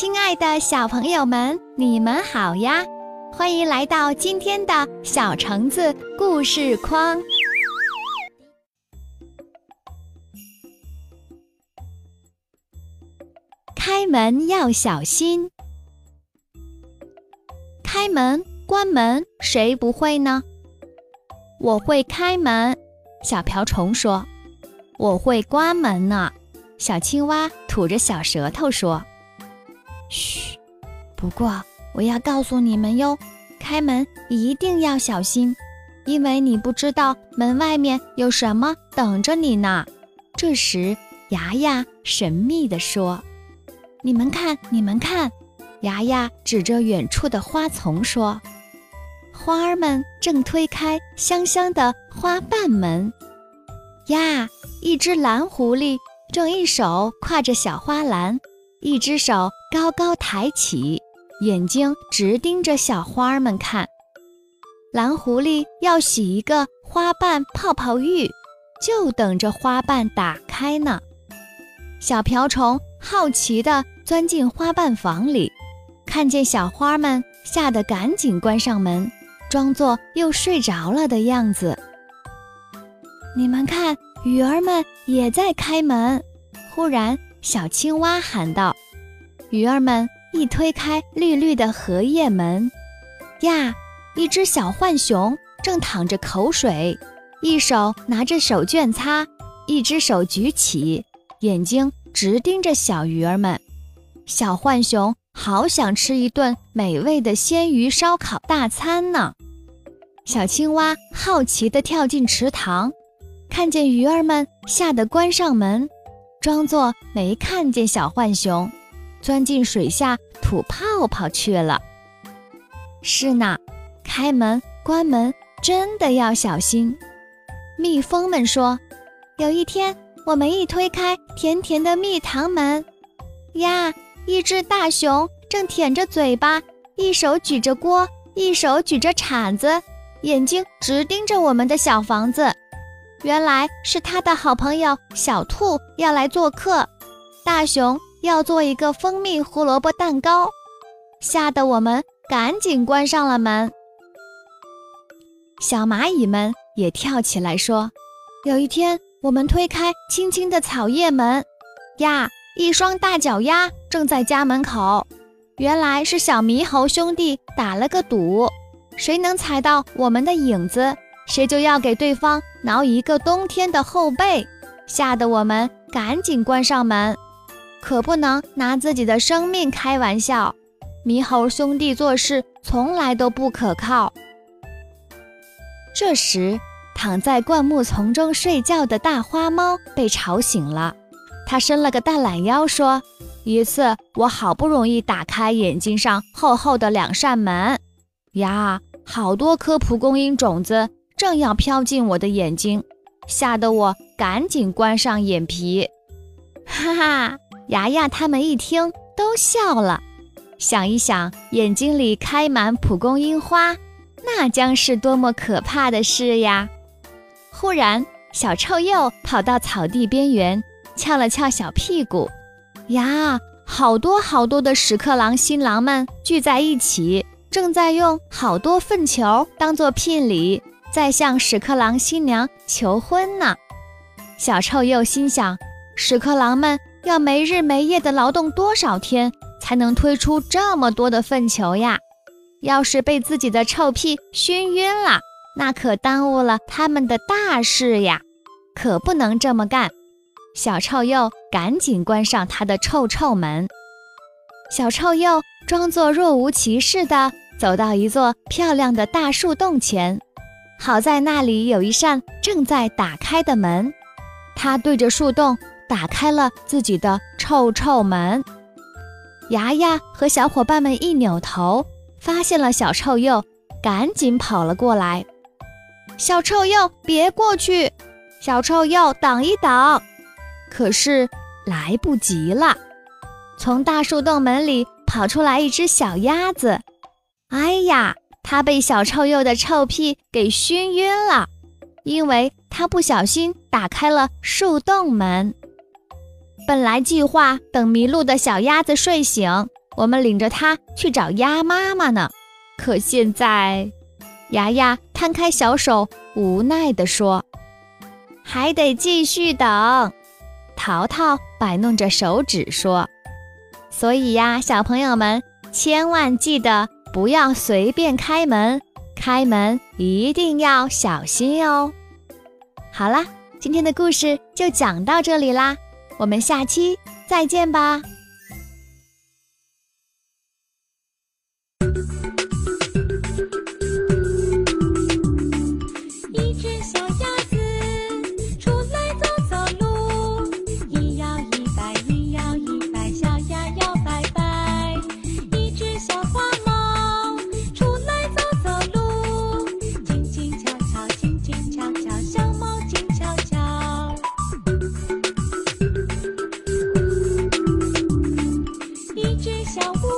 亲爱的小朋友们，你们好呀！欢迎来到今天的小橙子故事框。开门要小心，开门、关门，谁不会呢？我会开门，小瓢虫说。我会关门呢，小青蛙吐着小舌头说。嘘，不过我要告诉你们哟，开门一定要小心，因为你不知道门外面有什么等着你呢。这时，牙牙神秘地说：“你们看，你们看！”牙牙指着远处的花丛说：“花儿们正推开香香的花瓣门。”呀，一只蓝狐狸正一手挎着小花篮。一只手高高抬起，眼睛直盯着小花儿们看。蓝狐狸要洗一个花瓣泡泡浴，就等着花瓣打开呢。小瓢虫好奇地钻进花瓣房里，看见小花们，吓得赶紧关上门，装作又睡着了的样子。你们看，鱼儿们也在开门。忽然。小青蛙喊道：“鱼儿们一推开绿绿的荷叶门，呀，一只小浣熊正淌着口水，一手拿着手绢擦，一只手举起，眼睛直盯着小鱼儿们。小浣熊好想吃一顿美味的鲜鱼烧烤大餐呢。小青蛙好奇地跳进池塘，看见鱼儿们，吓得关上门。”装作没看见小浣熊，钻进水下吐泡泡去了。是呢，开门关门真的要小心。蜜蜂们说，有一天我们一推开甜甜的蜜糖门，呀，一只大熊正舔着嘴巴，一手举着锅，一手举着铲子，眼睛直盯着我们的小房子。原来是他的好朋友小兔要来做客，大熊要做一个蜂蜜胡萝卜蛋糕，吓得我们赶紧关上了门。小蚂蚁们也跳起来说：“有一天，我们推开青青的草叶门，呀，一双大脚丫正在家门口。原来是小猕猴兄弟打了个赌，谁能踩到我们的影子。”谁就要给对方挠一个冬天的后背，吓得我们赶紧关上门，可不能拿自己的生命开玩笑。猕猴兄弟做事从来都不可靠。这时，躺在灌木丛中睡觉的大花猫被吵醒了，它伸了个大懒腰，说：“一次，我好不容易打开眼睛上厚厚的两扇门，呀，好多颗蒲公英种子。”正要飘进我的眼睛，吓得我赶紧关上眼皮。哈哈，牙牙他们一听都笑了。想一想，眼睛里开满蒲公英花，那将是多么可怕的事呀！忽然，小臭鼬跑到草地边缘，翘了翘小屁股。呀，好多好多的屎壳郎新郎们聚在一起，正在用好多粪球当做聘礼。在向屎壳郎新娘求婚呢。小臭鼬心想：屎壳郎们要没日没夜的劳动多少天，才能推出这么多的粪球呀？要是被自己的臭屁熏晕了，那可耽误了他们的大事呀！可不能这么干。小臭鼬赶紧关上他的臭臭门。小臭鼬装作若无其事地走到一座漂亮的大树洞前。好在那里有一扇正在打开的门，他对着树洞打开了自己的臭臭门。牙牙和小伙伴们一扭头，发现了小臭鼬，赶紧跑了过来。小臭鼬，别过去！小臭鼬，挡一挡！可是来不及了，从大树洞门里跑出来一只小鸭子。哎呀！它被小臭鼬的臭屁给熏晕了，因为它不小心打开了树洞门。本来计划等迷路的小鸭子睡醒，我们领着它去找鸭妈妈呢。可现在，牙牙摊开小手，无奈地说：“还得继续等。”淘淘摆弄着手指说：“所以呀，小朋友们千万记得不要随便开门，开门一定要小心哦。”好啦，今天的故事就讲到这里啦，我们下期再见吧。只小屋。